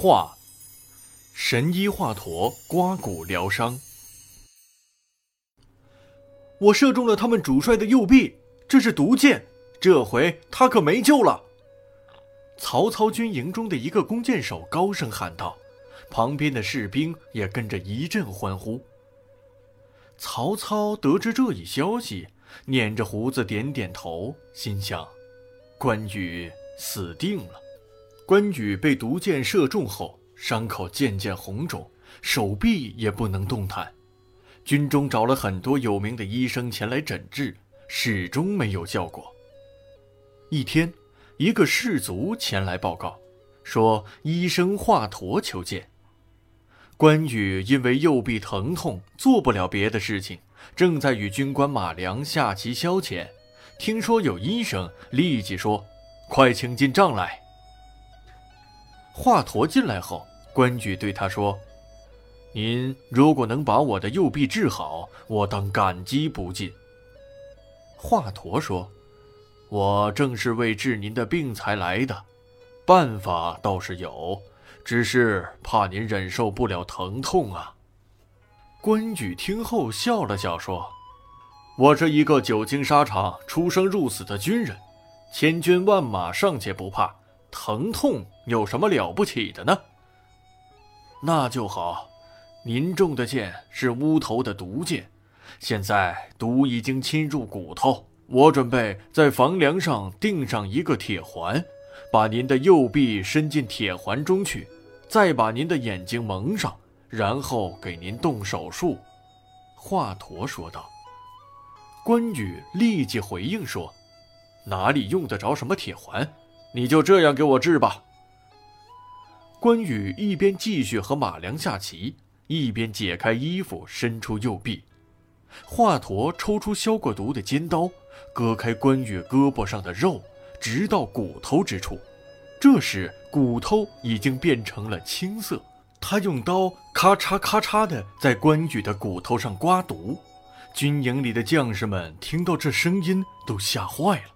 画，神医华佗刮骨疗伤。我射中了他们主帅的右臂，这是毒箭，这回他可没救了。曹操军营中的一个弓箭手高声喊道，旁边的士兵也跟着一阵欢呼。曹操得知这一消息，捻着胡子点点头，心想：关羽死定了。关羽被毒箭射中后，伤口渐渐红肿，手臂也不能动弹。军中找了很多有名的医生前来诊治，始终没有效果。一天，一个士卒前来报告，说医生华佗求见。关羽因为右臂疼痛，做不了别的事情，正在与军官马良下棋消遣。听说有医生，立即说：“快请进帐来。”华佗进来后，关羽对他说。您如果能把我的右臂治好，我当感激不尽。华佗说：“我正是为治您的病才来的，办法倒是有，只是怕您忍受不了疼痛啊。”关羽听后笑了笑说：“我是一个久经沙场、出生入死的军人，千军万马尚且不怕，疼痛有什么了不起的呢？那就好。”您中的箭是乌头的毒箭，现在毒已经侵入骨头。我准备在房梁上钉上一个铁环，把您的右臂伸进铁环中去，再把您的眼睛蒙上，然后给您动手术。”华佗说道。关羽立即回应说：“哪里用得着什么铁环？你就这样给我治吧。”关羽一边继续和马良下棋。一边解开衣服，伸出右臂，华佗抽出消过毒的尖刀，割开关羽胳膊上的肉，直到骨头之处。这时骨头已经变成了青色。他用刀咔嚓咔嚓地在关羽的骨头上刮毒。军营里的将士们听到这声音都吓坏了。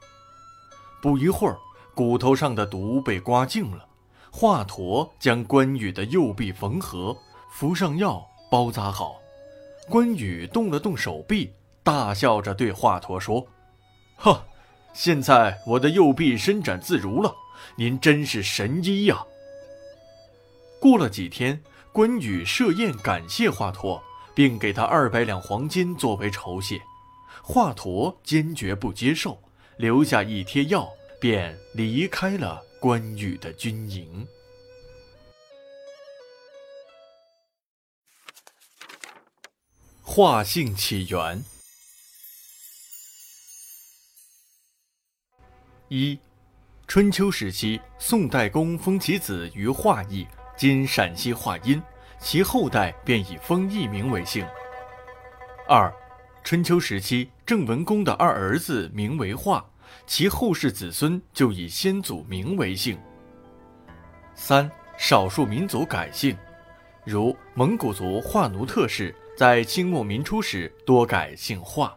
不一会儿，骨头上的毒被刮净了。华佗将关羽的右臂缝合。敷上药，包扎好。关羽动了动手臂，大笑着对华佗说：“呵，现在我的右臂伸展自如了，您真是神医呀！”过了几天，关羽设宴感谢华佗，并给他二百两黄金作为酬谢。华佗坚决不接受，留下一贴药，便离开了关羽的军营。画性起源一，春秋时期，宋代公封其子于化邑，今陕西华阴，其后代便以封邑名为姓。二，春秋时期，郑文公的二儿子名为化，其后世子孙就以先祖名为姓。三，少数民族改姓，如蒙古族化奴特氏。在清末民初时，多改姓华。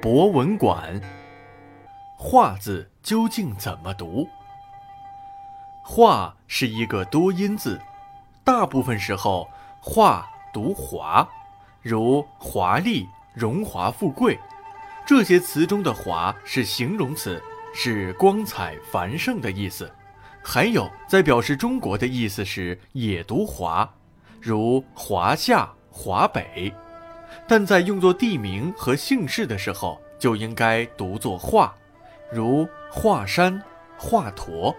博文馆，化字究竟怎么读？化是一个多音字，大部分时候化读华，如华丽、荣华富贵，这些词中的华是形容词，是光彩繁盛的意思。还有，在表示中国的意思时也读华，如华夏、华北；但在用作地名和姓氏的时候，就应该读作华，如华山、华佗。